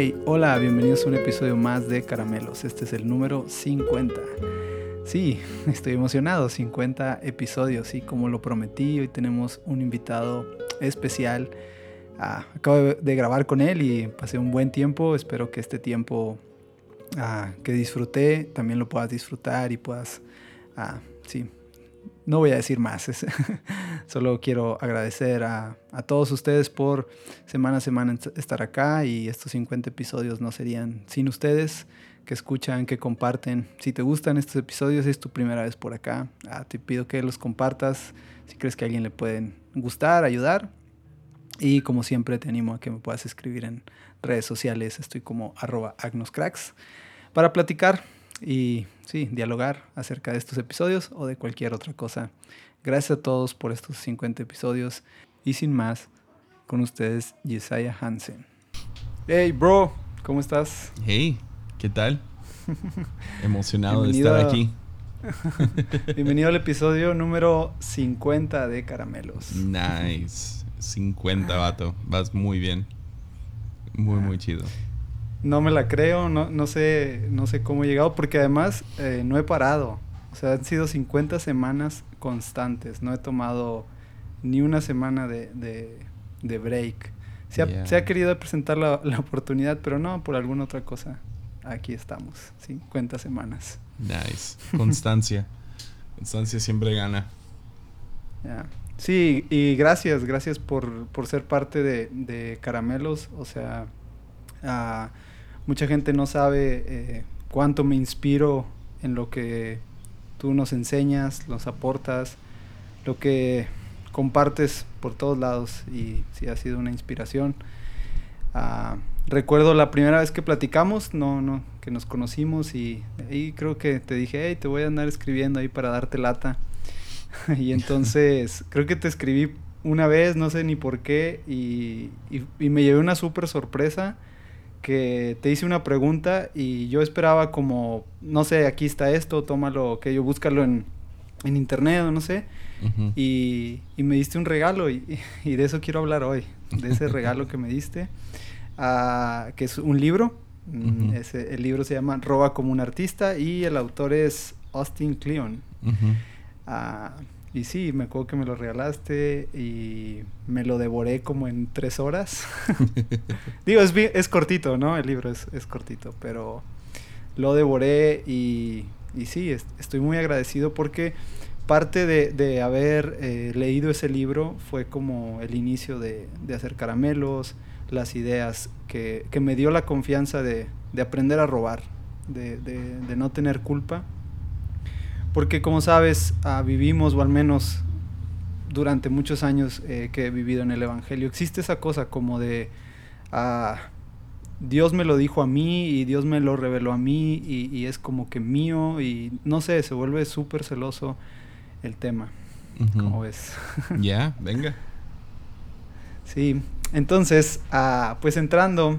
Hey, hola, bienvenidos a un episodio más de Caramelos. Este es el número 50. Sí, estoy emocionado, 50 episodios, y como lo prometí, hoy tenemos un invitado especial. Ah, acabo de grabar con él y pasé un buen tiempo. Espero que este tiempo ah, que disfruté también lo puedas disfrutar y puedas, ah, sí, no voy a decir más. Solo quiero agradecer a, todos ustedes por semana a semana estar acá y estos 50 episodios no serían sin ustedes que escuchan, que comparten. Si te gustan estos episodios, es tu primera vez por acá, ah, te pido que los compartas si crees que a alguien le pueden gustar, ayudar. Y como siempre te animo a que me puedas escribir en redes sociales. Estoy como arroba agnoscracks para platicar y sí, dialogar acerca de estos episodios o de cualquier otra cosa. Gracias a todos por estos 50 episodios y sin más, con ustedes Yesaya Hansen. Hey, bro, ¿cómo estás? Hey, ¿qué tal? Emocionado de estar aquí. Bienvenido al episodio número 50 de Caramelos. Nice. 50, vato. Vas muy bien. Muy, muy chido no me la creo, no, no, sé, no sé cómo he llegado, porque además eh, no he parado. O sea, han sido 50 semanas constantes, no he tomado ni una semana de, de, break. Se ha, se ha, querido presentar la, la, oportunidad, pero no, por alguna otra cosa. Aquí estamos, 50 semanas. Nice. Constancia. Constancia siempre gana. Sí, y gracias, gracias por, por ser parte de, de Caramelos. O sea, uh, mucha gente no sabe eh, cuánto me inspiro en lo que tú nos enseñas, nos aportas, lo que compartes por todos lados y sí ha sido una inspiración. Ah, recuerdo la primera vez que platicamos, no, no, que nos conocimos y ahí creo que te dije, hey, te voy a andar escribiendo ahí para darte lata. y entonces creo que te escribí una vez, no sé ni por qué, y, y me llevé una súper sorpresa que te hice una pregunta y yo esperaba como, no sé, aquí está esto, tómalo, que yo búscalo en, en internet o no sé. y, y, me diste un regalo y, y, de eso quiero hablar hoy, de ese regalo que me diste, uh, que es un libro. Ese, el libro se llama Roba como un artista y el autor es Austin Kleon. Y sí, me acuerdo que me lo regalaste y me lo devoré como en tres horas. Digo, es, es cortito, ¿no? El libro es, es cortito, pero lo devoré y, y sí, estoy muy agradecido porque parte de, de haber eh, leído ese libro fue como el inicio de, de hacer caramelos, las ideas, que, que, me dio la confianza de, de aprender a robar, de, de no tener culpa porque como sabes, ah, vivimos, o al menos durante muchos años eh, que he vivido en el Evangelio, existe esa cosa como de, uh, Dios me lo dijo a mí y Dios me lo reveló a mí y, es como que mío y no sé, se vuelve súper celoso el tema. ¿Cómo ves? Ya, venga. Sí, entonces, uh, pues entrando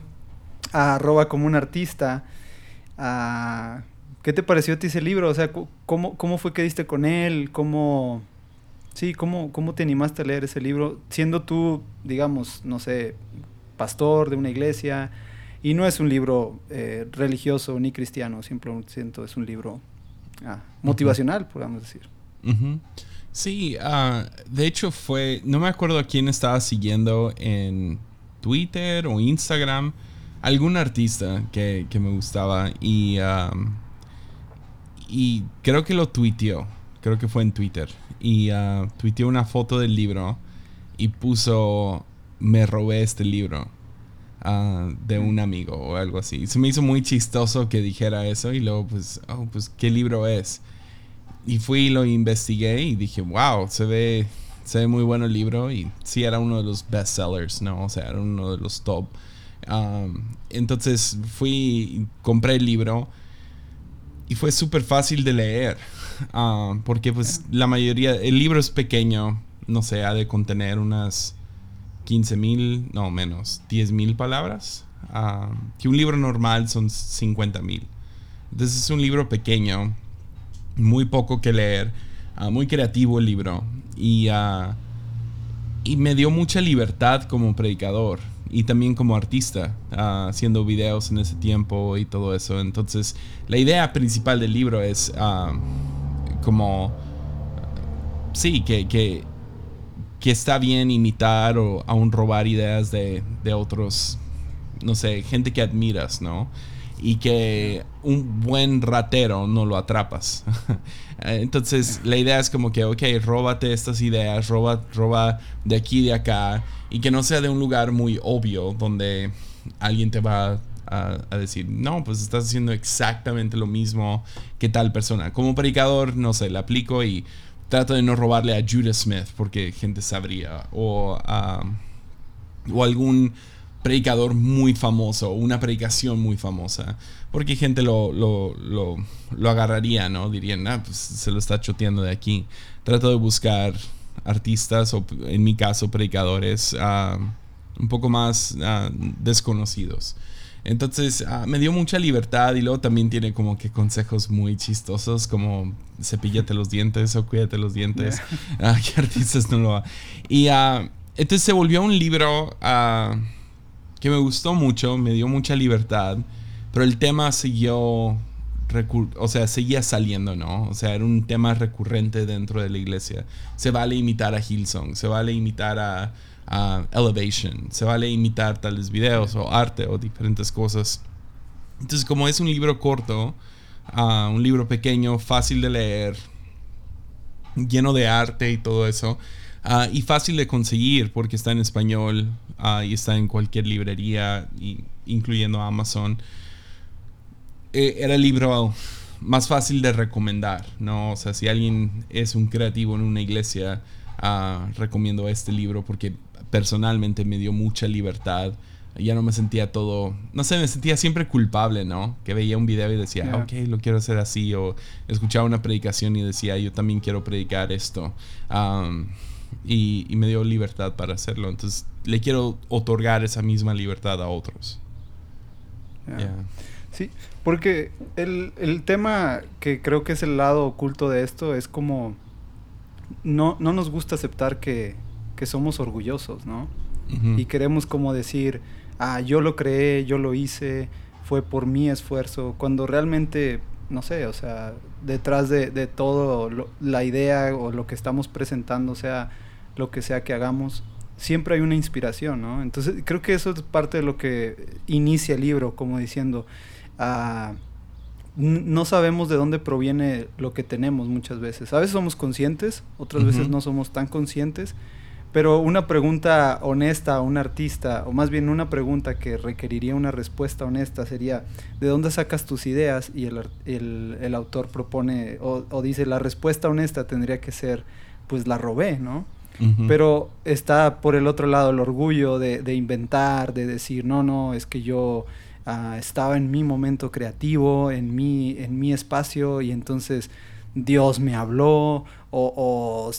a arroba como un artista, a ¿Qué te pareció a ti ese libro? O sea, ¿cómo, cómo fue que diste con él? ¿Cómo, sí, cómo, cómo te animaste a leer ese libro? Siendo tú, digamos, no sé, pastor de una iglesia, y no es un libro eh, religioso ni cristiano, simplemente siento es un libro ah, motivacional, podemos decir. Sí, uh, de hecho fue, no me acuerdo a quién estaba siguiendo en Twitter o Instagram, algún artista que, que me gustaba y... Um, y creo que lo tuiteó. Creo que fue en Twitter. Y uh, tuiteó una foto del libro y puso, me robé este libro uh, de un amigo o algo así. Se me hizo muy chistoso que dijera eso y luego pues, oh, pues, ¿qué libro es? Y fui y lo investigué y dije, wow, se ve, se ve muy bueno el libro y sí era uno de los bestsellers, ¿no? O sea, era uno de los top. Um, entonces fui, y compré el libro y fue súper fácil de leer. Ah, porque pues la mayoría, el libro es pequeño, no sé, ha de contener unas 15 mil, no menos, 10 mil palabras. Uh, que un libro normal son 50 mil. Entonces es un libro pequeño, muy poco que leer, ah, muy creativo el libro. Y, y me dio mucha libertad como predicador. Y también como artista, ah, haciendo videos en ese tiempo y todo eso. Entonces, la idea principal del libro es ah, como, sí, que, que, que, está bien imitar o aún robar ideas de, de otros, no sé, gente que admiras, ¿no? Y que un buen ratero no lo atrapas. Entonces la idea es como que, ok, róbate estas ideas, roba, roba de aquí y de acá y que no sea de un lugar muy obvio donde alguien te va a, decir, no, pues estás haciendo exactamente lo mismo que tal persona. Como predicador, no sé, le aplico y trato de no robarle a Judah Smith porque gente sabría o a... o algún predicador muy famoso, una predicación muy famosa, porque gente lo, lo, lo, agarraría, ¿no? Dirían, ah, pues se lo está choteando de aquí. Trato de buscar artistas o en mi caso predicadores ah, un poco más ah, desconocidos. Entonces me dio mucha libertad y luego también tiene como que consejos muy chistosos como cepíllate los dientes o cuídate los dientes. ¿Qué artistas no lo Y entonces se volvió un libro que me gustó mucho, me dio mucha libertad, pero el tema siguió, o sea, seguía saliendo, ¿no? O sea, era un tema recurrente dentro de la iglesia. Se vale imitar a Hillsong, se vale imitar a, Elevation, se vale imitar tales videos o arte o diferentes cosas. Entonces, como es un libro corto, uh, un libro pequeño, fácil de leer, lleno de arte y todo eso, uh, y fácil de conseguir porque está en español, y está en cualquier librería, incluyendo Amazon. Eh, era el libro más fácil de recomendar, ¿no? O sea, si alguien es un creativo en una iglesia, ah, recomiendo este libro porque personalmente me dio mucha libertad. Ya no me sentía todo, no sé, me sentía siempre culpable, ¿no? Que veía un video y decía, ok, lo quiero hacer así, o escuchaba una predicación y decía, yo también quiero predicar esto y, me dio libertad para hacerlo. Entonces le quiero otorgar esa misma libertad a otros. Sí, porque el, el, tema que creo que es el lado oculto de esto es como no, no nos gusta aceptar que, que somos orgullosos, ¿no? Y queremos como decir, ah, yo lo creé, yo lo hice, fue por mi esfuerzo, cuando realmente, no sé, o sea, detrás de, de todo la idea o lo que estamos presentando, o sea, lo que sea que hagamos, siempre hay una inspiración, ¿no? Entonces creo que eso es parte de lo que inicia el libro, como diciendo, ah, no sabemos de dónde proviene lo que tenemos muchas veces. A veces somos conscientes, otras veces no somos tan conscientes, pero una pregunta honesta a un artista, o más bien una pregunta que requeriría una respuesta honesta sería, ¿de dónde sacas tus ideas? Y el, el, el autor propone o, o dice, la respuesta honesta tendría que ser, pues la robé, ¿no? Pero está por el otro lado el orgullo de, inventar, de decir, no, no, es que yo ah, estaba en mi momento creativo, en mi, en mi espacio, y entonces Dios me habló, o,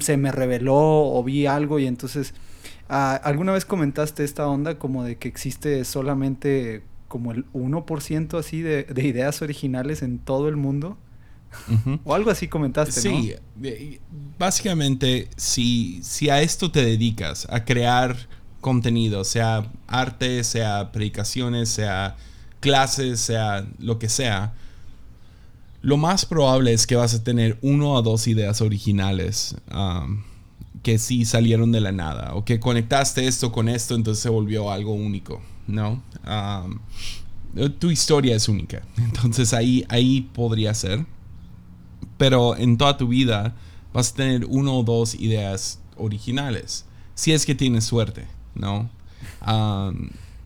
se me reveló, o vi algo, y entonces... Ah, ¿Alguna vez comentaste esta onda como de que existe solamente como el 1% así de, de ideas originales en todo el mundo? O algo así comentaste, sí, básicamente, si, si a esto te dedicas, a crear contenido, sea arte, sea predicaciones, sea clases, sea lo que sea, lo más probable es que vas a tener uno o dos ideas originales um, que sí salieron de la nada, o que conectaste esto con esto, entonces se volvió algo único, ¿no? Um, tu historia es única, entonces ahí, ahí podría ser pero en toda tu vida vas a tener uno o dos ideas originales, si es que tienes suerte, ¿no?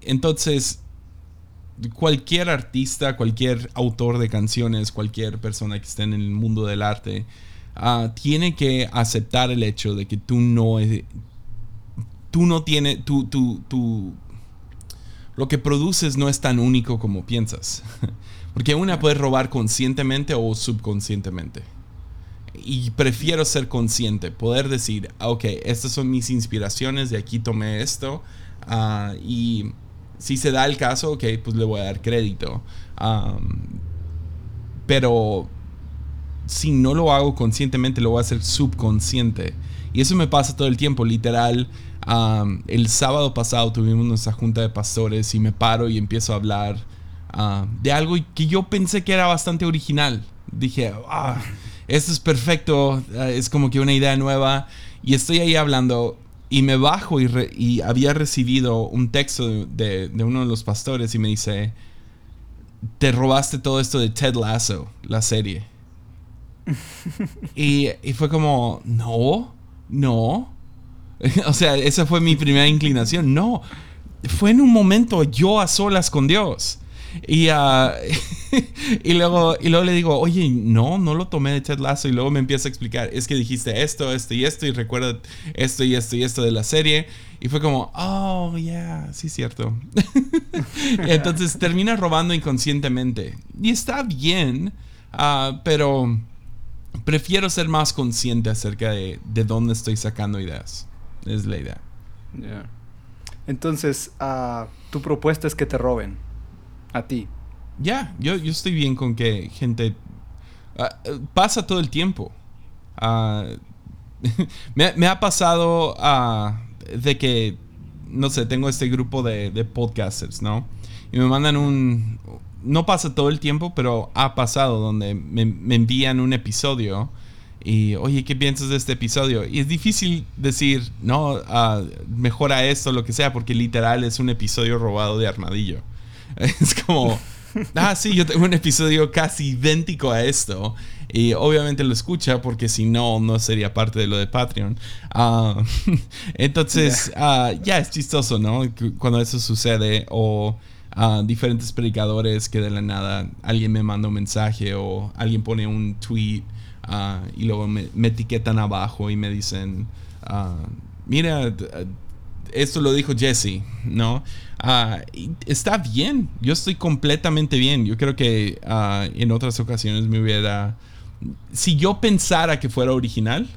entonces, cualquier artista, cualquier autor de canciones, cualquier persona que esté en el mundo del arte, ah, tiene que aceptar el hecho de que tú no tú no tienes, tú, tú, tú, lo que produces no es tan único como piensas. Porque una puede robar conscientemente o subconscientemente. Y prefiero ser consciente, poder decir, ah, ok, estas son mis inspiraciones, de aquí tomé esto. Ah, y si se da el caso, ok, pues le voy a dar crédito. pero si no lo hago conscientemente, lo voy a hacer subconsciente. Y eso me pasa todo el tiempo, literal. el sábado pasado tuvimos nuestra junta de pastores y me paro y empiezo a hablar ah, de algo que yo pensé que era bastante original. Dije, ah, esto es perfecto, ah, es como que una idea nueva. Y estoy ahí hablando y me bajo y, había recibido un texto de, uno de los pastores y me dice, te robaste todo esto de Ted Lasso, la serie. y, y, fue como, no, no. o sea, esa fue mi primera inclinación. No, fue en un momento yo a solas con Dios. Y, uh, y, luego, y luego le digo, oye, no, no lo tomé de Ted Lasso. Y luego me empieza a explicar, es que dijiste esto, esto y esto, y recuerda esto y esto y esto de la serie. Y fue como, oh, yeah, sí, cierto. Entonces termina robando inconscientemente. Y está bien, uh, pero prefiero ser más consciente acerca de, de dónde estoy sacando ideas. Es la idea. Entonces, uh, tu propuesta es que te roben a ti. Ya, yo, yo estoy bien con que gente... Ah, pasa todo el tiempo. Ah, me, ha pasado ah, de que, no sé, tengo este grupo de, podcasters, ¿no? Y me mandan un... No pasa todo el tiempo, pero ha pasado donde me, envían un episodio y, oye, ¿qué piensas de este episodio? Y es difícil decir, no, mejora esto, lo que sea, porque literal es un episodio robado de armadillo. Es como, ah, sí, yo tengo un episodio casi idéntico a esto. Y obviamente lo escucha porque si no, no sería parte de lo de Patreon. Ah, entonces, ah, ya es chistoso, ¿no? Cuando eso sucede o... Uh, diferentes predicadores que de la nada alguien me manda un mensaje o alguien pone un tweet y luego me, me, etiquetan abajo y me dicen, mira, esto lo dijo Jesse, ¿no? Ah, está bien, yo estoy completamente bien. Yo creo que ah, en otras ocasiones me hubiera... Si yo pensara que fuera original,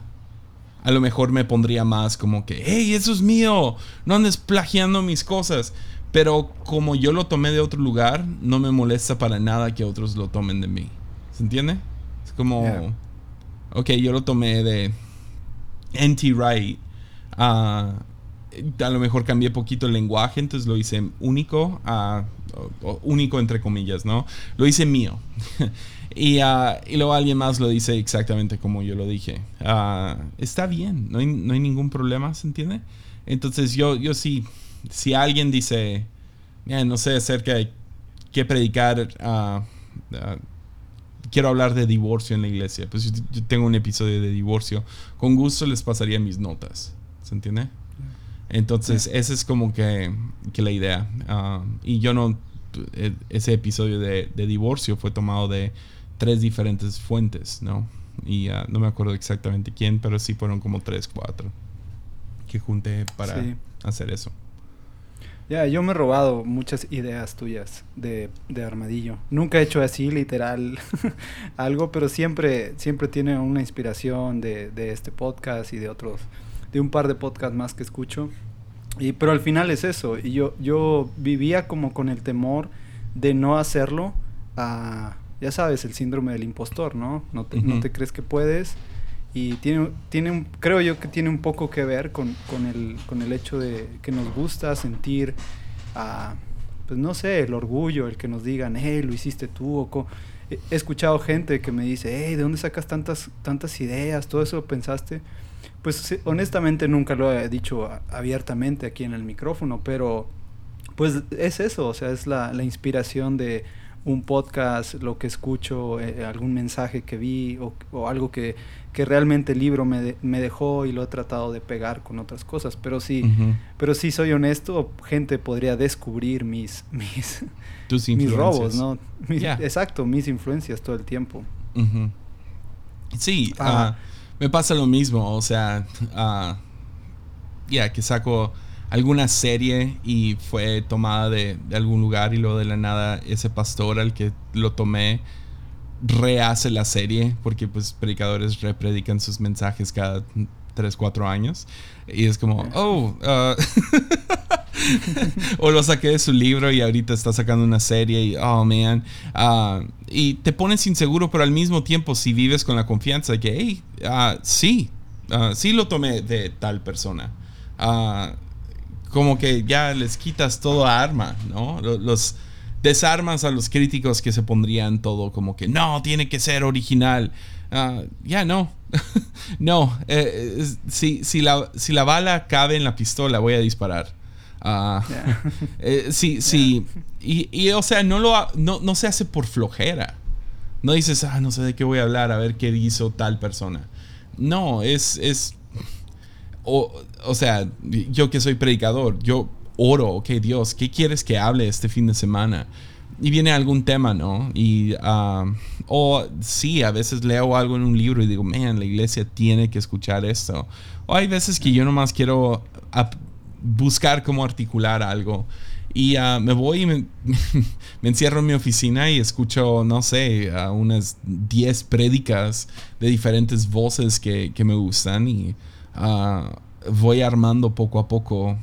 a lo mejor me pondría más como que, hey, eso es mío, no andes plagiando mis cosas. Pero como yo lo tomé de otro lugar, no me molesta para nada que otros lo tomen de mí. ¿Se entiende? Es como, ok, yo lo tomé de NT Wright. Uh, a lo mejor cambié poquito el lenguaje, entonces lo hice único, uh, único entre comillas, ¿no? Lo hice mío. y, uh, y, luego alguien más lo dice exactamente como yo lo dije. Uh, está bien, no hay, no hay, ningún problema, ¿se entiende? Entonces yo, yo sí, si alguien dice, no sé acerca de qué predicar, quiero hablar de divorcio en la iglesia, pues yo tengo un episodio de divorcio, con gusto les pasaría mis notas, ¿se entiende? Entonces, esa es como que, la idea. Ah, y yo no, e, ese episodio de, divorcio fue tomado de tres diferentes fuentes, ¿no? Y ah, no me acuerdo exactamente quién, pero sí fueron como tres, cuatro que junté para hacer eso. Ya, yo me he robado muchas ideas tuyas de, armadillo. Nunca he hecho así, literal, algo, pero siempre, siempre tiene una inspiración de, de este podcast y de otros de un par de podcasts más que escucho. Y, pero al final es eso. Y yo, yo vivía como con el temor de no hacerlo. ya sabes, el síndrome del impostor, ¿no? No te, no te crees que puedes. Y tiene, tiene creo yo que tiene un poco que ver con, con, el, con el hecho de que nos gusta sentir, pues no sé, el orgullo, el que nos digan, hey, lo hiciste tú. O He escuchado gente que me dice, hey, ¿de dónde sacas tantas, tantas ideas? Todo eso pensaste. Pues honestamente nunca lo he dicho abiertamente aquí en el micrófono, pero pues es eso, o sea, es la, la inspiración de un podcast, lo que escucho, eh, algún mensaje que vi o, o algo que, que, realmente el libro me, me, dejó y lo he tratado de pegar con otras cosas. Pero sí, pero sí soy honesto, gente podría descubrir mis, mis, mis robos, ¿no? Exacto, mis influencias todo el tiempo. Sí, ah, me pasa lo mismo, o sea, uh, ya que saco alguna serie y fue tomada de, algún lugar y luego de la nada ese pastor al que lo tomé rehace la serie porque pues predicadores repredican sus mensajes cada 3, 4 años y es como, oh, uh, o lo saqué de su libro y ahorita está sacando una serie y, oh, man. Ah, y te pones inseguro, pero al mismo tiempo si vives con la confianza de que, hey, uh, sí, sí lo tomé de tal persona. como que ya les quitas todo arma, ¿no? Los desarmas a los críticos que se pondrían todo como que no, tiene que ser original. Ya no. no. Eh, si, si, la, si la bala cabe en la pistola, voy a disparar. Uh, sí, sí. Y, o sea, no, lo, no, no se hace por flojera. No dices, ah, no sé de qué voy a hablar, a ver qué hizo tal persona. No, es. es o, o sea, yo que soy predicador, yo oro, ok, Dios, ¿qué quieres que hable este fin de semana? Y viene algún tema, ¿no? Y, ah, o sí, a veces leo algo en un libro y digo, man, la iglesia tiene que escuchar esto. O hay veces que yo nomás quiero buscar cómo articular algo. Y ah, me voy y me, encierro en mi oficina y escucho, no sé, unas 10 prédicas de diferentes voces que, me gustan y ah, voy armando poco a poco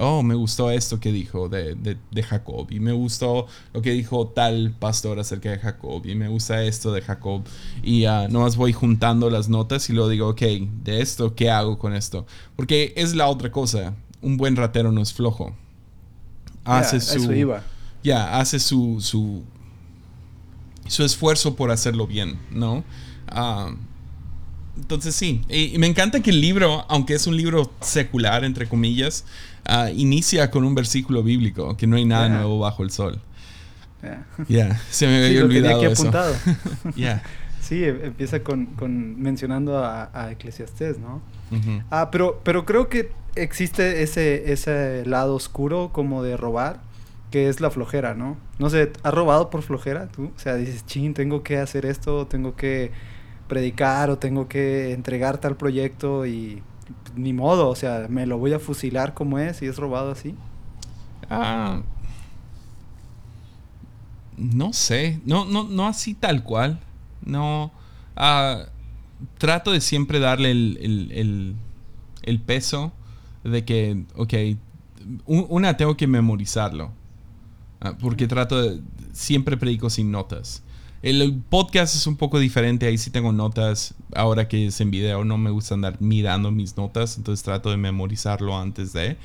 oh, me gustó esto que dijo de, de, Jacob y me gustó lo que dijo tal pastor acerca de Jacob y me gusta esto de Jacob y uh, nomás voy juntando las notas y luego digo, ok, de esto, ¿qué hago con esto? Porque es la otra cosa, un buen ratero no es flojo. Hace su... Ya, hace su, su, su esfuerzo por hacerlo bien, ¿no? Ah, entonces sí, y, me encanta que el libro, aunque es un libro secular, entre comillas, uh, inicia con un versículo bíblico, que no hay nada nuevo bajo el sol. Ya, se me había olvidado eso. apuntado. Sí, em, empieza con, con mencionando a, a Eclesiastés, ¿no? Ah, pero, pero creo que existe ese, ese lado oscuro como de robar, que es la flojera, ¿no? No sé, ¿has robado por flojera tú? O sea, dices, ching, tengo que hacer esto, tengo que predicar o tengo que entregar tal proyecto y ni modo, o sea, me lo voy a fusilar como es y es robado así. Ah, no sé, no, no, no así tal cual. No, ah, trato de siempre darle el, peso de que, ok, una tengo que memorizarlo. Ah, porque trato de, siempre predico sin notas. El podcast es un poco diferente, ahí sí tengo notas. Ahora que es en video, no me gusta andar mirando mis notas, entonces trato de memorizarlo antes de.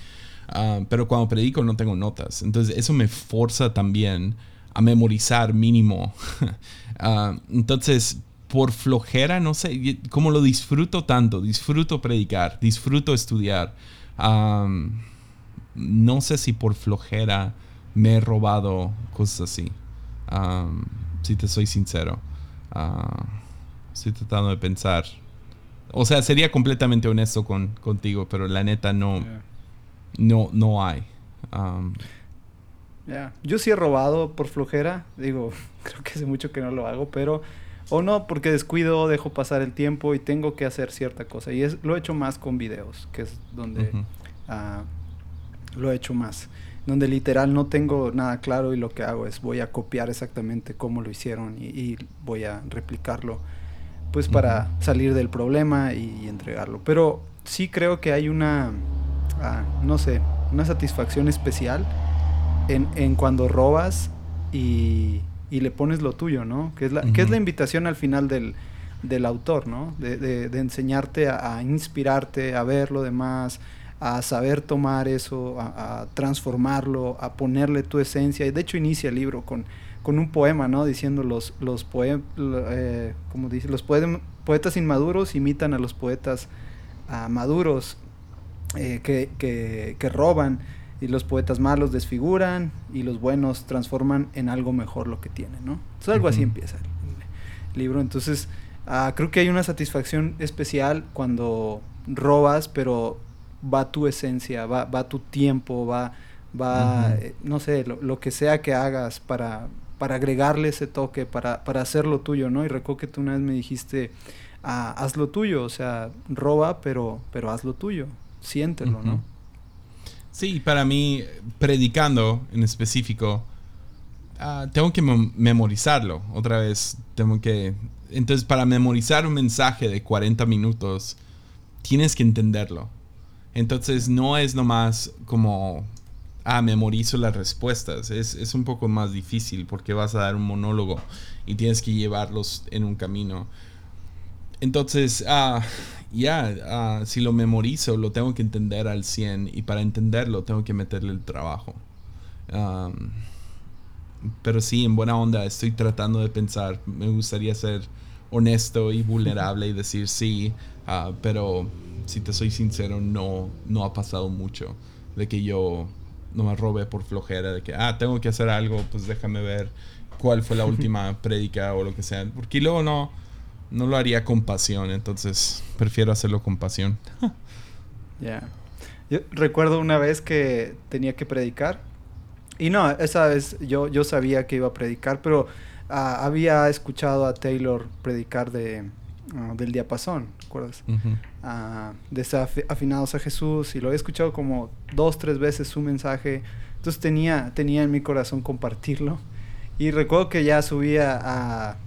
Ah, pero cuando predico no tengo notas, entonces eso me forza también a memorizar mínimo. Ah, entonces, por flojera, no sé, como lo disfruto tanto, disfruto predicar, disfruto estudiar. no sé si por flojera me he robado cosas así si te soy sincero. Ah, estoy tratando de pensar. O sea, sería completamente honesto con, contigo, pero la neta no, no, no hay. Um, Yo sí he robado por flojera. Digo, creo que hace mucho que no lo hago, pero... O no, porque descuido, dejo pasar el tiempo y tengo que hacer cierta cosa. Y es, lo he hecho más con videos, que es donde ah, lo he hecho más donde literal no tengo nada claro y lo que hago es voy a copiar exactamente cómo lo hicieron y, voy a replicarlo pues para salir del problema y, entregarlo. Pero sí creo que hay una, ah, no sé, una satisfacción especial en, cuando robas y, le pones lo tuyo, ¿no? Que es la, que es la invitación al final del, del autor, ¿no? De, de, enseñarte a, a, inspirarte, a ver lo demás, a saber tomar eso, a, transformarlo, a ponerle tu esencia. Y de hecho inicia el libro con, con un poema, ¿no? Diciendo los, los, eh, como dice, los poetas inmaduros imitan a los poetas maduros eh, que, que, que, roban y los poetas malos desfiguran y los buenos transforman en algo mejor lo que tienen, ¿no? Entonces algo así empieza el, libro. Entonces ah, creo que hay una satisfacción especial cuando robas, pero va tu esencia, va, va tu tiempo, va, va eh, no sé, lo, que sea que hagas para, para agregarle ese toque, para, para hacerlo tuyo, ¿no? Y recuerdo que tú una vez me dijiste, ah, haz lo tuyo, o sea, roba, pero, pero haz lo tuyo, siéntelo, ¿no? Sí, para mí, predicando en específico, ah, tengo que memorizarlo. Otra vez, tengo que... Entonces, para memorizar un mensaje de 40 minutos, tienes que entenderlo. Entonces no es nomás como ah, memorizo las respuestas. Es, un poco más difícil porque vas a dar un monólogo y tienes que llevarlos en un camino. Entonces, ah, ya, ah, si lo memorizo, lo tengo que entender al 100 y para entenderlo tengo que meterle el trabajo. pero sí, en buena onda, estoy tratando de pensar, me gustaría ser honesto y vulnerable y decir sí, ah, pero si te soy sincero, no, no ha pasado mucho de que yo no me robe por flojera, de que, ah, tengo que hacer algo, pues déjame ver cuál fue la última prédica o lo que sea, porque luego no, no lo haría con pasión, entonces prefiero hacerlo con pasión. Ya. Yo recuerdo una vez que tenía que predicar y no, esa vez yo, yo sabía que iba a predicar, pero Ah, había escuchado a Taylor predicar de, ah, del diapasón, ¿recuerdas? Ah, afinados a Jesús y lo había escuchado como dos, tres veces su mensaje. Entonces tenía, tenía en mi corazón compartirlo. Y recuerdo que ya subía a,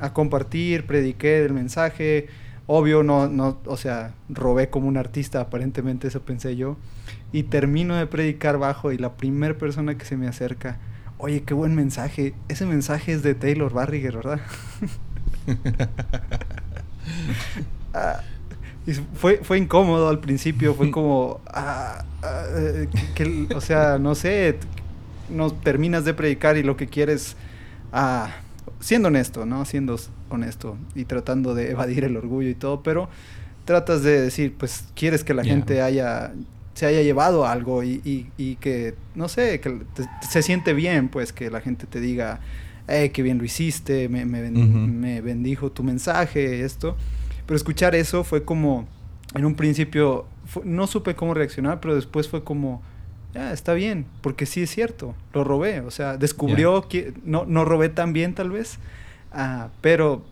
a compartir, prediqué el mensaje. Obvio, no, no, o sea, robé como un artista, aparentemente eso pensé yo. Y termino de predicar bajo y la primera persona que se me acerca Oye, qué buen mensaje. Ese mensaje es de Taylor Barriger, ¿verdad? Ah, fue, fue incómodo al principio, fue como, ah, ah, eh, que, o sea, no sé, no terminas de predicar y lo que quieres, siendo honesto, ¿no? Siendo honesto y tratando de evadir el orgullo y todo, pero tratas de decir, pues quieres que la gente haya se haya llevado algo y, y, que, no sé, que se siente bien, pues que la gente te diga, eh, qué bien lo hiciste, me, me, bendijo tu mensaje, esto. Pero escuchar eso fue como, en un principio, no supe cómo reaccionar, pero después fue como, ya, está bien, porque sí es cierto, lo robé, o sea, descubrió que no, no robé tan bien tal vez, ah, pero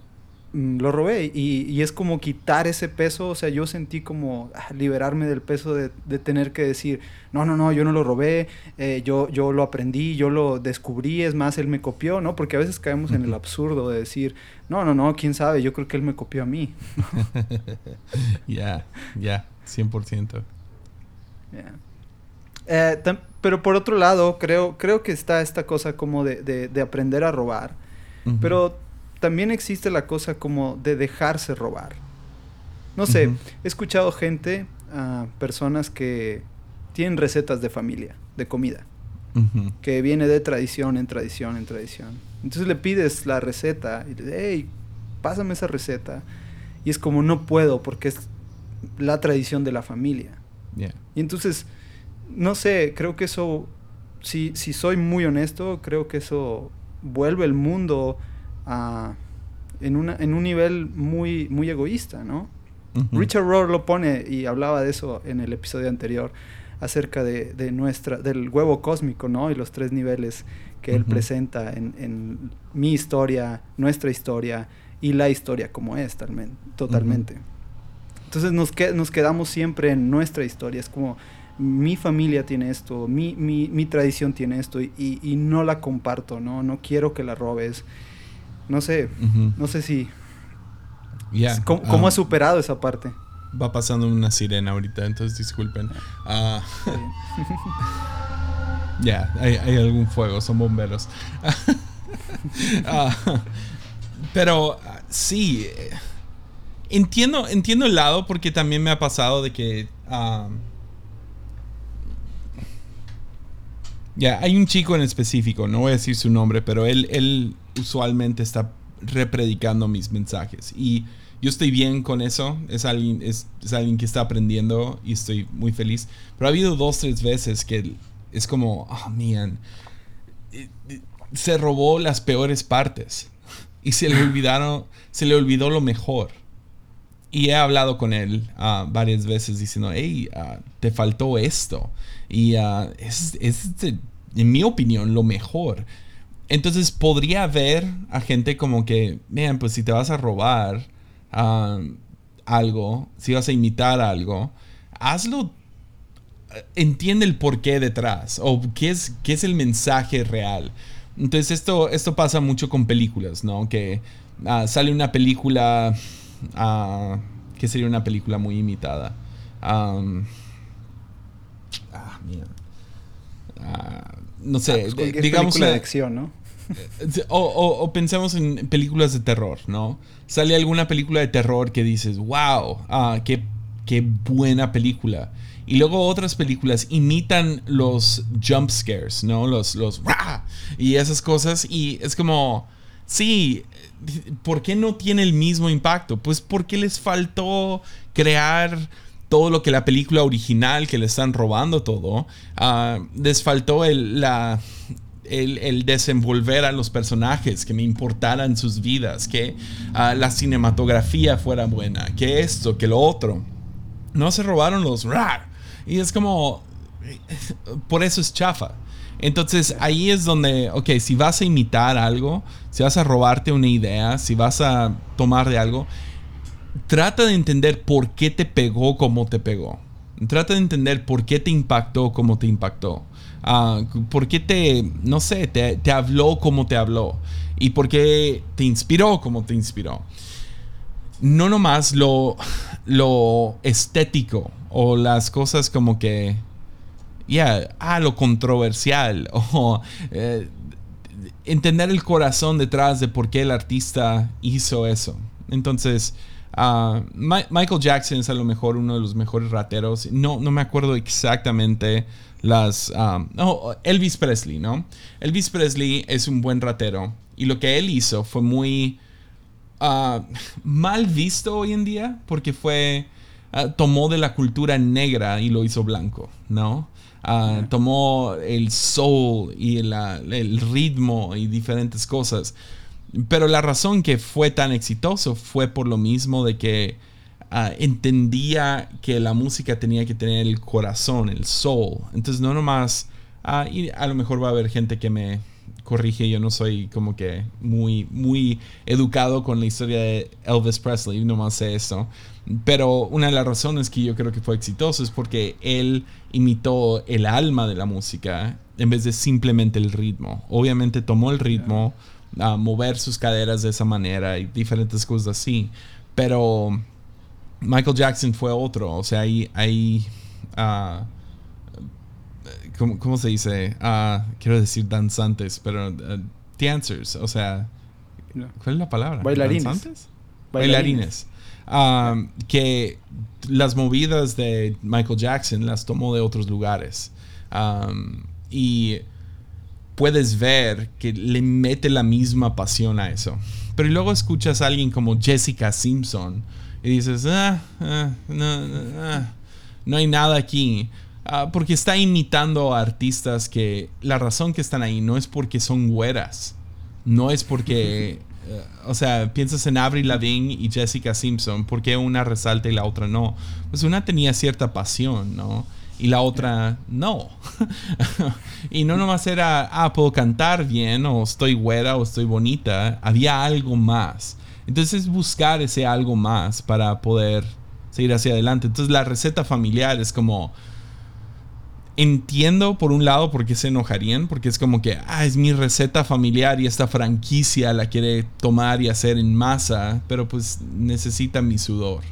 Mm, lo robé y, es como quitar ese peso, o sea, yo sentí como ah, liberarme del peso de, tener que decir, no, no, no, yo no lo robé, eh, yo, yo lo aprendí, yo lo descubrí, es más, él me copió, ¿no? Porque a veces caemos en el absurdo de decir, no, no, no, quién sabe, yo creo que él me copió a mí. Ya, ya, 100%. Eh, pero por otro lado, creo, creo que está esta cosa como de, aprender a robar. Pero también existe la cosa como de dejarse robar. No sé, he escuchado gente, uh, personas que tienen recetas de familia, de comida, que viene de tradición en tradición en tradición. Entonces le pides la receta y le dices, hey, pásame esa receta. Y es como, no puedo porque es la tradición de la familia. Y entonces, no sé, creo que eso, si, si soy muy honesto, creo que eso vuelve el mundo en, una, en un nivel muy, muy egoísta, ¿no? Richard Rohr lo pone y hablaba de eso en el episodio anterior acerca de, de, nuestra, del huevo cósmico, ¿no? Y los tres niveles que él presenta en, en, mi historia, nuestra historia y la historia como es totalmente. Entonces nos, nos quedamos siempre en nuestra historia, es como mi familia tiene esto, mi, mi, mi tradición tiene esto y, y, no la comparto, ¿no? No quiero que la robes no sé, no sé si... ¿Cómo, ha um, superado esa parte? Va pasando una sirena ahorita, entonces disculpen. Ah. ya, hay, algún fuego, son bomberos. Ah, pero sí, entiendo, entiendo el lado porque también me ha pasado de que... Um, ya, hay un chico en específico, no voy a decir su nombre, pero él, él usualmente está repredicando mis mensajes. Y yo estoy bien con eso. Es alguien, es, alguien que está aprendiendo y estoy muy feliz. Pero ha habido dos, tres veces que es como, oh, man, se robó las peores partes. Y se le olvidaron, se le olvidó lo mejor. Y he hablado con él ah, varias veces diciendo, hey, ah, te faltó esto. Y uh, es, es, en mi opinión, lo mejor. Entonces podría haber a gente como que, vean, pues si te vas a robar algo, si vas a imitar algo, hazlo, entiende el porqué detrás o qué es, qué es el mensaje real. Entonces esto, esto pasa mucho con películas, ¿no? Que uh, sale una película, uh, que sería una película muy imitada. Um, ah, mira. ah, no sé, pues digamos... Película de acción, ¿no? O, o, pensemos en películas de terror, ¿no? Sale alguna película de terror que dices, wow, ah, qué, qué buena película. Y luego otras películas imitan los jump scares, ¿no? Los, los, y esas cosas. Y es como, sí, ¿por qué no tiene el mismo impacto? Pues porque les faltó crear todo lo que la película original que le están robando todo. Ah, les faltó el, el, desenvolver a los personajes, que me importaran sus vidas, que ah, la cinematografía fuera buena, que esto, que lo otro. No se robaron los... Y es como... Por eso es chafa. Entonces ahí es donde, ok, si vas a imitar algo, si vas a robarte una idea, si vas a tomar de algo, trata de entender por qué te pegó como te pegó. Trata de entender por qué te impactó como te impactó. Ah, por qué te, no sé, te, te, habló como te habló. Y por qué te inspiró como te inspiró. No nomás lo, lo estético o las cosas como que, ya, ah, lo controversial o eh, entender el corazón detrás de por qué el artista hizo eso. Entonces, ah, Michael Jackson es a lo mejor uno de los mejores rateros. No, no me acuerdo exactamente las... Ah, Elvis Presley, ¿no? Elvis Presley es un buen ratero. Y lo que él hizo fue muy mal visto hoy en día porque fue Ah, tomó de la cultura negra y lo hizo blanco, ¿no? Ah, tomó el soul y el ritmo y diferentes cosas. Pero la razón que fue tan exitoso fue por lo mismo de que ah, entendía que la música tenía que tener el corazón, el soul. Entonces no nomás... y a lo mejor va a haber gente que me, corrige, yo no soy como que muy, muy educado con la historia de Elvis Presley, no más sé eso. Pero una de las razones que yo creo que fue exitoso es porque él imitó el alma de la música en vez de simplemente el ritmo. Obviamente tomó el ritmo, a mover sus caderas de esa manera y diferentes cosas así. Pero Michael Jackson fue otro. O sea, hay, hay ah, ¿cómo, se dice? Ah, quiero decir danzantes, pero uh, dancers, o sea, ¿cuál es la palabra? Bailarines. ¿Danzantes? Bailarines. Um, que las movidas de Michael Jackson las tomó de otros lugares. Um, y puedes ver que le mete la misma pasión a eso. Pero luego escuchas a alguien como Jessica Simpson y dices, ah, ah no, ah, no hay nada aquí. Ah, porque está imitando a artistas que la razón que están ahí no es porque son güeras. No es porque. Eh, o sea, piensas en Avril Lavigne y Jessica Simpson. ¿Por qué una resalta y la otra no? Pues una tenía cierta pasión, ¿no? Y la otra no. y no nomás era, ah, puedo cantar bien, o estoy güera, o estoy bonita. Había algo más. Entonces, buscar ese algo más para poder seguir hacia adelante. Entonces, la receta familiar es como entiendo por un lado por qué se enojarían, porque es como que, ah, es mi receta familiar y esta franquicia la quiere tomar y hacer en masa, pero pues necesita mi sudor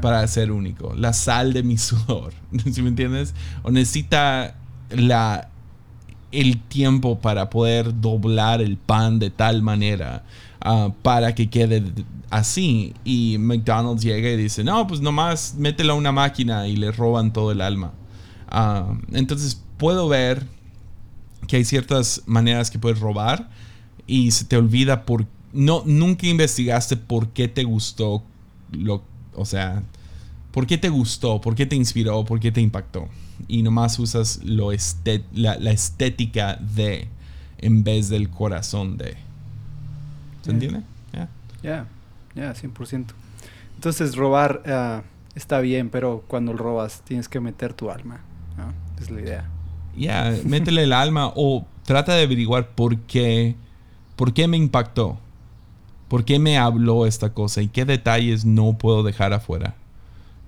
para ser único, la sal de mi sudor, ¿sí me entiendes? O necesita la el tiempo para poder doblar el pan de tal manera ah, para que quede así y McDonald's llega y dice, no, pues nomás mételo a una máquina y le roban todo el alma. Ah, entonces puedo ver que hay ciertas maneras que puedes robar y se te olvida por no nunca investigaste por qué te gustó lo o sea por qué te gustó por qué te inspiró por qué te impactó. Y nomás usas lo la, estética de en vez del corazón de. ¿se entiende? ya. Ya 100% entonces robar ah, está bien pero cuando robas tienes que meter tu alma es la idea. Ya, métele el alma o trata de averiguar por qué, por qué me impactó. ¿Por qué me habló esta cosa? ¿Y qué detalles no puedo dejar afuera?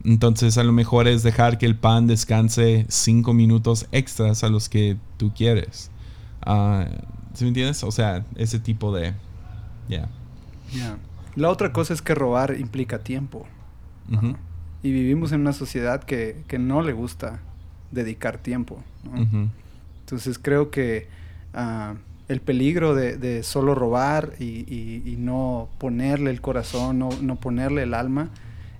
Entonces a lo mejor es dejar que el pan descanse cinco minutos extras a los que tú quieres. Uh, ¿Sí me entiendes? O sea, ese tipo de... Ya. La otra cosa es que robar implica tiempo. Y vivimos en una sociedad que, que no le gusta dedicar tiempo. Entonces creo que ah, el peligro de, solo robar y, no ponerle el corazón, no, ponerle el alma,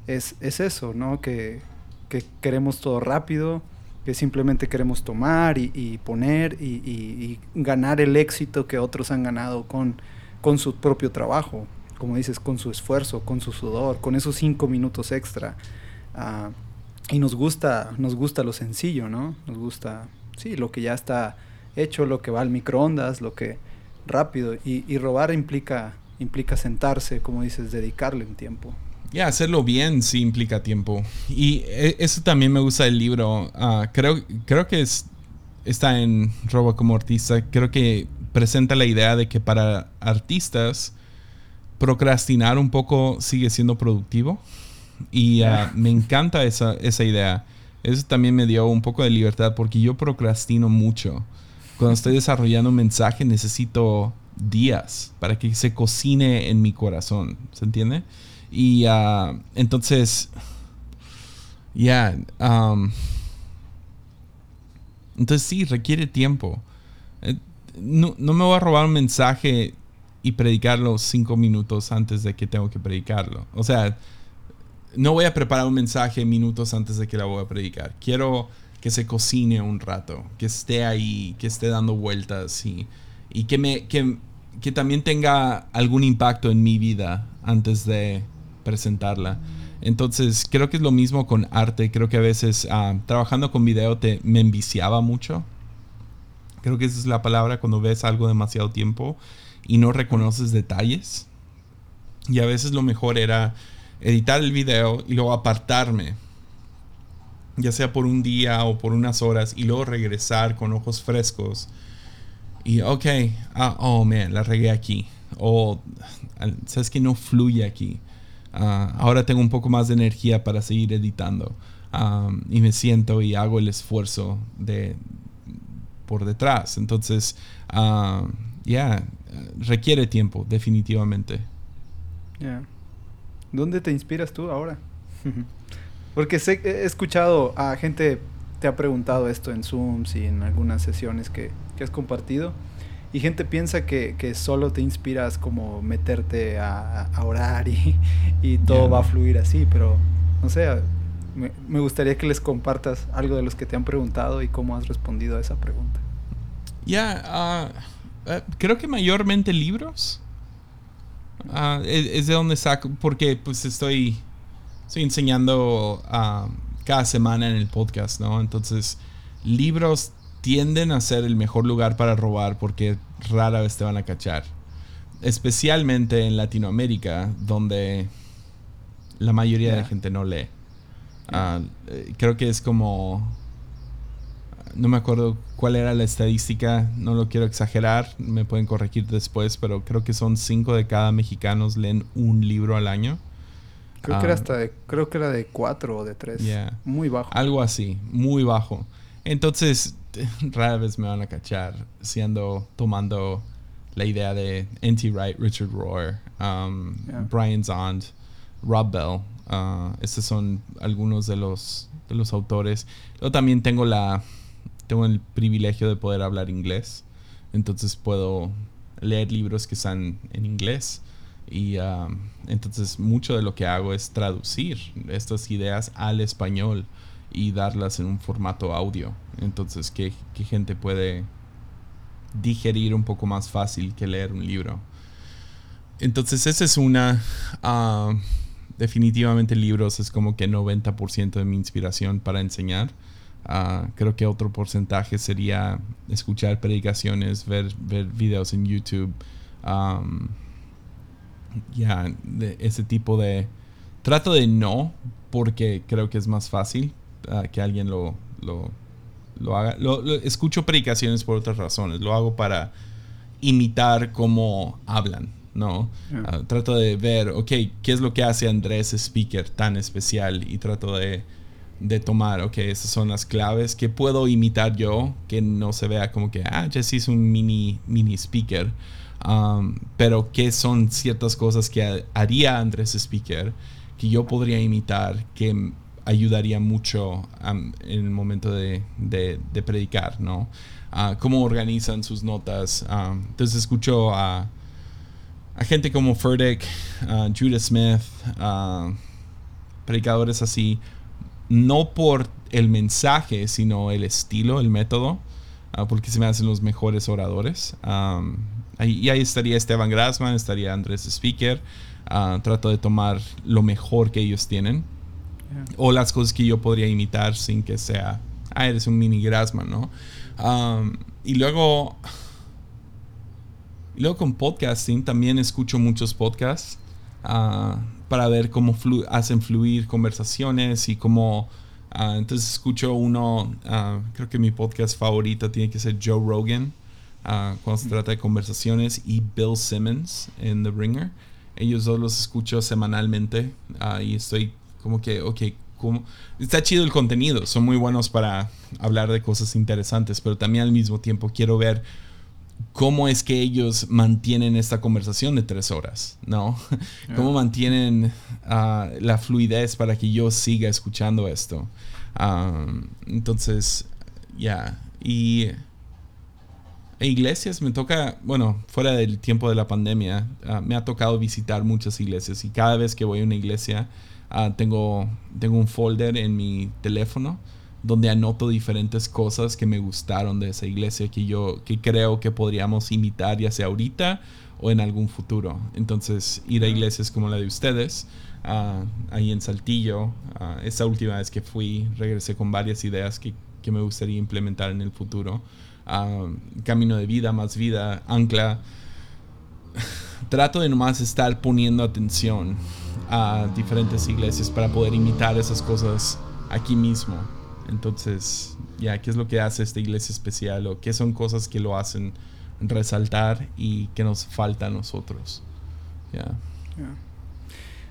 es, es eso, ¿no? Que, que, queremos todo rápido, que simplemente queremos tomar y, poner y, ganar el éxito que otros han ganado con, con su propio trabajo, como dices, con su esfuerzo, con su sudor, con esos cinco minutos extra. Ah, y nos gusta, nos gusta lo sencillo, ¿no? Nos gusta, sí, lo que ya está hecho, lo que va al microondas, lo que rápido. Y, robar implica, implica sentarse, como dices, dedicarle un tiempo. Ya, hacerlo bien sí implica tiempo. Y e, eso también me gusta del libro. Ah, creo, creo que es, está en Robo como artista. Creo que presenta la idea de que para artistas procrastinar un poco sigue siendo productivo. Y ah, me encanta esa, esa idea. Eso también me dio un poco de libertad porque yo procrastino mucho. Cuando estoy desarrollando un mensaje necesito días para que se cocine en mi corazón. ¿Se entiende? Y uh, entonces, ya, um, entonces sí, requiere tiempo. Eh, no, no, me voy a robar un mensaje y predicarlo cinco minutos antes de que tengo que predicarlo. O sea, no voy a preparar un mensaje minutos antes de que la voy a predicar. Quiero que se cocine un rato, que esté ahí, que esté dando vueltas y, que también tenga algún impacto en mi vida antes de presentarla. Entonces, creo que es lo mismo con arte. Creo que a veces ah, trabajando con video te, me enviciaba mucho. Creo que esa es la palabra cuando ves algo demasiado tiempo y no reconoces detalles. Y a veces lo mejor era editar el video y luego apartarme. Ya sea por un día o por unas horas y luego regresar con ojos frescos. Y ok, ah, oh man, la regué aquí. O sabes que no fluye aquí. Ah, ahora tengo un poco más de energía para seguir editando. y me siento y hago el esfuerzo de por detrás. Entonces, ya, requiere tiempo, definitivamente. Ya. ¿Dónde te inspiras tú ahora? Porque sé, he escuchado a gente te ha preguntado esto en Zooms y en algunas sesiones que, que has compartido. Y gente piensa que, que, solo te inspiras como meterte a, a orar y, y todo va a fluir así, pero no sé, me, me, gustaría que les compartas algo de los que te han preguntado y cómo has respondido a esa pregunta. Ya, ah, eh, creo que mayormente libros. Uh, es, de donde saco, porque pues estoy, estoy enseñando uh, cada semana en el podcast, ¿no? Entonces, libros tienden a ser el mejor lugar para robar porque rara vez te van a cachar. Especialmente en Latinoamérica, donde la mayoría de la gente no lee. Uh, creo que es como no me acuerdo cuál era la estadística, no lo quiero exagerar, me pueden corregir después, pero creo que son cinco de cada mexicanos leen un libro al año. Creo que era ah, hasta de, creo que era de cuatro o de tres. Muy bajo. Algo así, muy bajo. Entonces, rara vez me van a cachar siendo, tomando la idea de N.T. Wright, Richard Rohr, um, Brian Zond, Rob Bell. Uh, estos son algunos de los, de los autores. Yo también tengo la, tengo el privilegio de poder hablar inglés, entonces puedo leer libros que están en inglés. Y um, entonces mucho de lo que hago es traducir estas ideas al español y darlas en un formato audio. Entonces que, gente puede digerir un poco más fácil que leer un libro. Entonces esa es una... Uh, definitivamente libros es como que 90% de mi inspiración para enseñar. Ah, creo que otro porcentaje sería escuchar predicaciones, ver, ver videos en YouTube. ya, ese tipo de... Trato de no, porque creo que es más fácil ah, que alguien lo, lo, haga. Lo, escucho predicaciones por otras razones. Lo hago para imitar cómo hablan, ¿no? Ah, trato de ver, ok, ¿qué es lo que hace Andrés Speaker tan especial? Y trato de de tomar, ok, esas son las claves que puedo imitar yo, que no se vea como que, ah, Jesse es un mini, mini speaker, um, pero que son ciertas cosas que haría Andrés Speaker, que yo podría imitar, que ayudaría mucho en el momento de, de, predicar, ¿no? Ah, cómo organizan sus notas. Ah, entonces escucho a, a, gente como Furtick, Judah Smith, predicadores así, no por el mensaje, sino el estilo, el método, porque se me hacen los mejores oradores. y ahí estaría Esteban Grassman, estaría Andrés Speaker. trato de tomar lo mejor que ellos tienen o las cosas que yo podría imitar sin que sea, ah, eres un mini Grassman, ¿no? y luego, y luego con podcasting también escucho muchos podcasts ah, para ver cómo hacen fluir conversaciones y cómo... Ah, entonces escucho uno, ah, creo que mi podcast favorito tiene que ser Joe Rogan, cuando se trata de conversaciones, y Bill Simmons en The Ringer. Ellos dos los escucho semanalmente y estoy como que, ok, como, está chido el contenido, son muy buenos para hablar de cosas interesantes, pero también al mismo tiempo quiero ver cómo es que ellos mantienen esta conversación de tres horas, ¿no? ¿Cómo mantienen ah, la fluidez para que yo siga escuchando esto? Entonces, ya, y e iglesias me toca, bueno, fuera del tiempo de la pandemia, ah, me ha tocado visitar muchas iglesias y cada vez que voy a una iglesia, Ah, tengo, tengo un folder en mi teléfono donde anoto diferentes cosas que me gustaron de esa iglesia que yo que creo que podríamos imitar ya sea ahorita o en algún futuro. Entonces, ir a iglesias como la de ustedes, ah, ahí en Saltillo, uh, esa última vez que fui, regresé con varias ideas que, que me gustaría implementar en el futuro. camino de vida, más vida, ancla. Trato de nomás estar poniendo atención a diferentes iglesias para poder imitar esas cosas aquí mismo. Entonces, ya, ¿qué es lo que hace esta iglesia especial? ¿O qué son cosas que lo hacen resaltar y que nos falta a nosotros? Ya.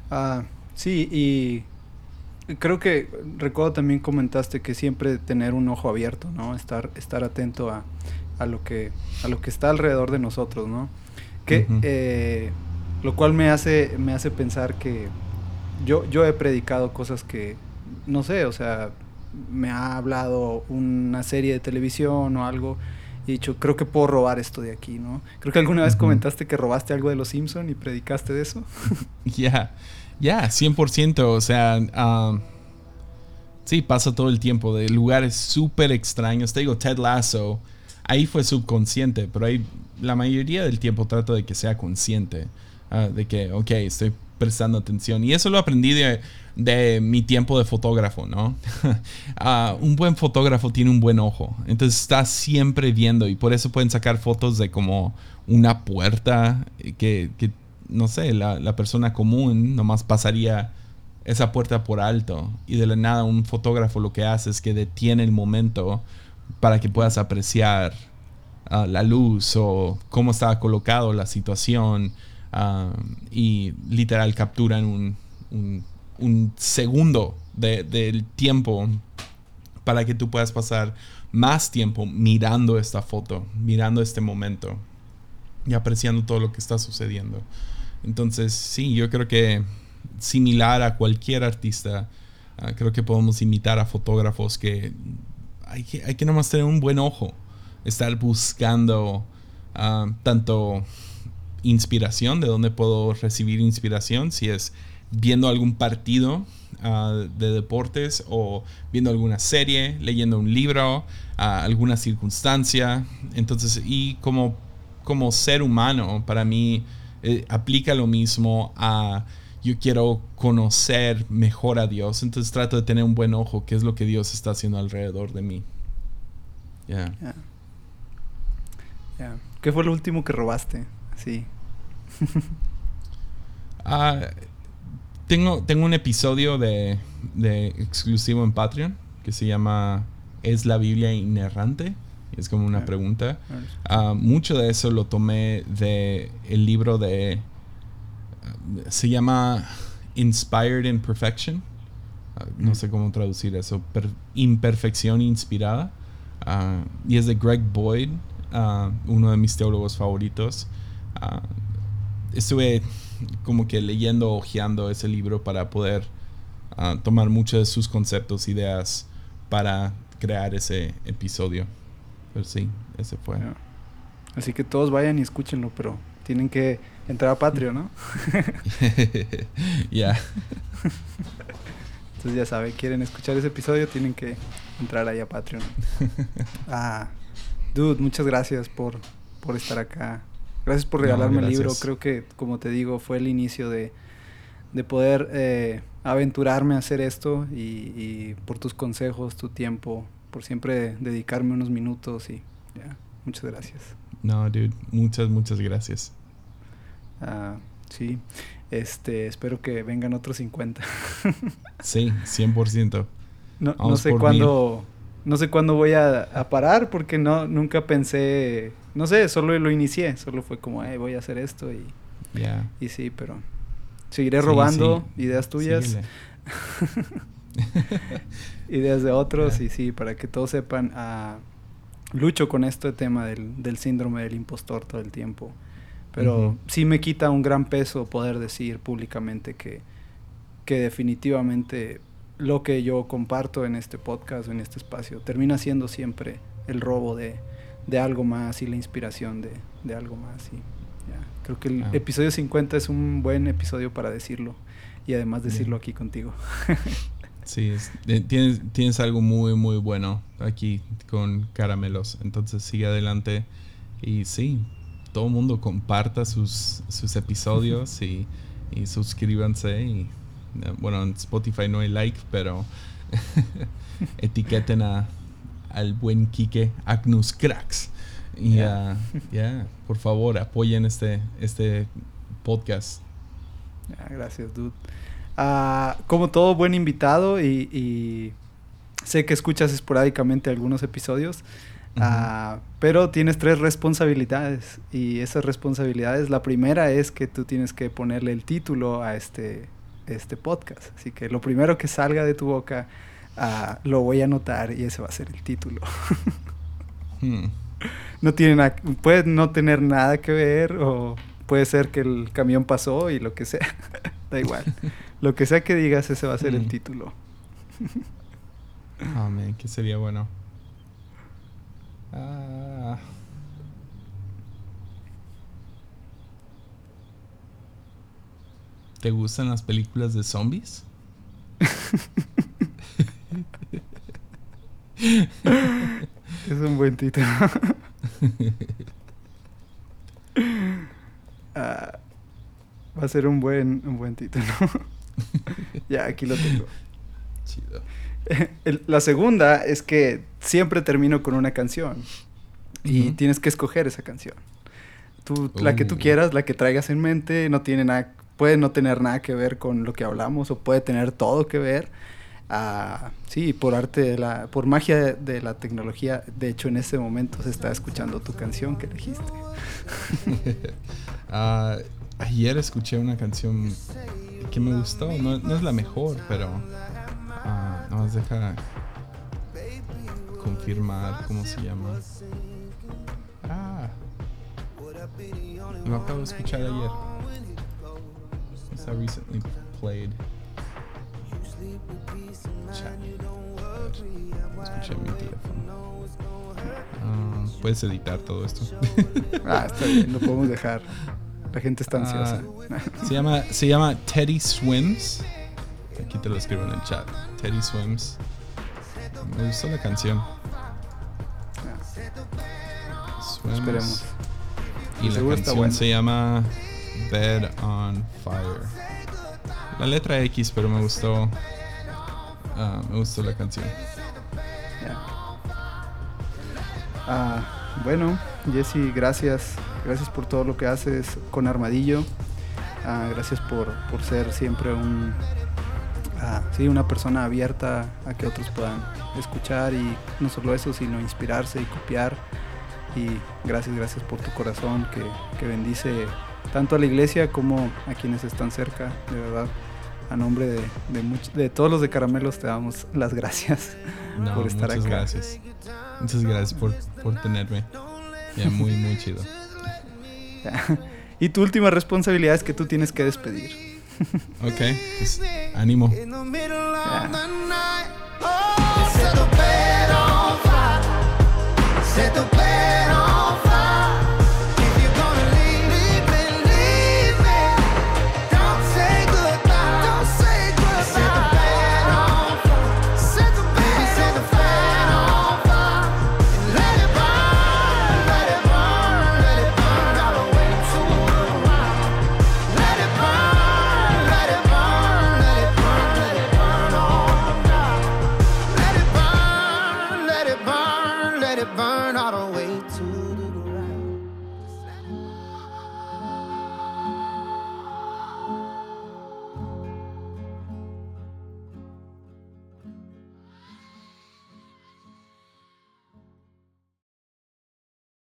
Ah, sí, y creo que recuerdo también comentaste que siempre tener un ojo abierto, ¿no? Estar, estar atento a, a lo que, a lo que está alrededor de nosotros, ¿no? Que lo cual me hace, me hace pensar que yo, yo he predicado cosas que, no sé, o sea, me ha hablado una serie de televisión o algo y he dicho, creo que puedo robar esto de aquí, ¿no? Creo que alguna vez comentaste que robaste algo de Los Simpson y predicaste de eso. Ya, ya, 100%, o sea, um, sí, pasa todo el tiempo de lugares súper extraños. Te digo, Ted Lasso, ahí fue subconsciente, pero ahí la mayoría del tiempo trato de que sea consciente. Ah, de que, ok, estoy prestando atención. Y eso lo aprendí de, de mi tiempo de fotógrafo, ¿no? Ah, un buen fotógrafo tiene un buen ojo. Entonces está siempre viendo y por eso pueden sacar fotos de como una puerta que, que no sé, la, la, persona común nomás pasaría esa puerta por alto. Y de la nada un fotógrafo lo que hace es que detiene el momento para que puedas apreciar ah, la luz o cómo estaba colocado la situación y literal capturan un, un, segundo del tiempo para que tú puedas pasar más tiempo mirando esta foto, mirando este momento y apreciando todo lo que está sucediendo. Entonces, sí, yo creo que similar a cualquier artista, ah, creo que podemos imitar a fotógrafos que hay que, hay que nomás tener un buen ojo, estar buscando ah, tanto inspiración, de dónde puedo recibir inspiración, si es viendo algún partido ah, de deportes o viendo alguna serie, leyendo un libro, ah, alguna circunstancia. Entonces, y como, como ser humano, para mí eh, aplica lo mismo a yo quiero conocer mejor a Dios, entonces trato de tener un buen ojo, qué es lo que Dios está haciendo alrededor de mí. ¿Qué fue lo último que robaste? Sí. Ah, tengo, tengo un episodio de, exclusivo en Patreon que se llama ¿Es la Biblia inerrante? Es como una pregunta. Ah, mucho de eso lo tomé de el libro de... se llama Inspired in Perfection. Ah, no sé cómo traducir eso. imperfección inspirada. y es de Greg Boyd, uno de mis teólogos favoritos estuve como que leyendo, ojeando ese libro para poder ah, tomar muchos de sus conceptos, ideas para crear ese episodio. Pero sí, ese fue. Así que todos vayan y escúchenlo, pero tienen que entrar a Patreon, ¿no? Ya. Entonces ya saben, quieren escuchar ese episodio, tienen que entrar ahí a Patreon. Ah, dude, muchas gracias por, por estar acá. Gracias por regalarme el libro. Creo que, como te digo, fue el inicio de, de poder eh, aventurarme a hacer esto y, y, por tus consejos, tu tiempo, por siempre dedicarme unos minutos y ya, muchas gracias. No, dude, muchas, muchas gracias. Ah, sí, este, espero que vengan otros 50. sí, 100%. No, no sé cuándo, no sé cuándo voy a, a, parar porque no, nunca pensé, no sé, solo lo inicié, solo fue como, hey, voy a hacer esto y, yeah. y sí, pero seguiré robando sí. ideas tuyas. ideas de otros yeah. y sí, para que todos sepan, uh, lucho con este tema del, del síndrome del impostor todo el tiempo. Pero uh -huh. sí me quita un gran peso poder decir públicamente que, que definitivamente lo que yo comparto en este podcast o en este espacio termina siendo siempre el robo de, de algo más y la inspiración de, de algo más. Y ya, creo que el ah. episodio 50 es un buen episodio para decirlo y además decirlo aquí contigo. sí, es, tienes, tienes algo muy, muy bueno aquí con caramelos. Entonces sigue adelante y sí, todo el mundo comparta sus, sus episodios y, y, suscríbanse. Y, eh, bueno, en Spotify no hay like, pero etiqueten a, al buen Quique Agnus Cracks. Y ya, yeah. uh, yeah, por favor, apoyen este, este podcast. Gracias, dude. Uh, como todo buen invitado, y, y, sé que escuchas esporádicamente algunos episodios. Uh -huh. uh, pero tienes tres responsabilidades y esas responsabilidades, la primera es que tú tienes que ponerle el título a este, este podcast. Así que lo primero que salga de tu boca uh, lo voy a anotar y ese va a ser el título. hmm. No tiene nada, puede no tener nada que ver o puede ser que el camión pasó y lo que sea. da igual. lo que sea que digas, ese va a ser hmm. el título. oh, man, que sería bueno. Ah. ¿Te gustan las películas de zombies? es un buen título. ah, va a ser un buen, un buen título. ya, aquí lo tengo. Chido. La segunda es que siempre termino con una canción y uh -huh. tienes que escoger esa canción. Tú, uh. La que tú uh. quieras, la que traigas en mente, no tiene nada, puede no tener nada que ver con lo que hablamos o puede tener todo que ver. Sí, por arte de la, por magia de, de, la tecnología, de hecho en este momento se está escuchando tu canción que elegiste. uh, ayer escuché una canción que me gustó, no, no es la mejor, pero uh, nos deja confirmar cómo se llama. Ah, lo acabo de escuchar ayer. Recently played. Escuché mi teléfono. Puedes editar todo esto. ah, está bien, lo podemos dejar. La gente está ansiosa. Uh, se, llama, se llama Teddy Swims. Aquí te lo escribo en el chat. Teddy Swims. Me gustó la canción. Swims. Esperemos. Y la canción bueno. se llama Bed on Fire. La letra X, pero me gustó. Uh, me gustó la canción. Yeah. Bueno, Jesse, gracias. Gracias por todo lo que haces con Armadillo. Uh, gracias por, por, ser siempre un. sí, una persona abierta a que otros puedan escuchar y no solo eso, sino inspirarse y copiar. Y gracias, gracias por tu corazón que, que bendice tanto a la iglesia como a quienes están cerca, de verdad a nombre de, de, todos los de Caramelos te damos las gracias por estar aquí muchas. Gracias. Muchas gracias por, por tenerme. Ya, muy, muy chido. y tu última responsabilidad es que tú tienes que despedir. ok, pues ánimo. Ya.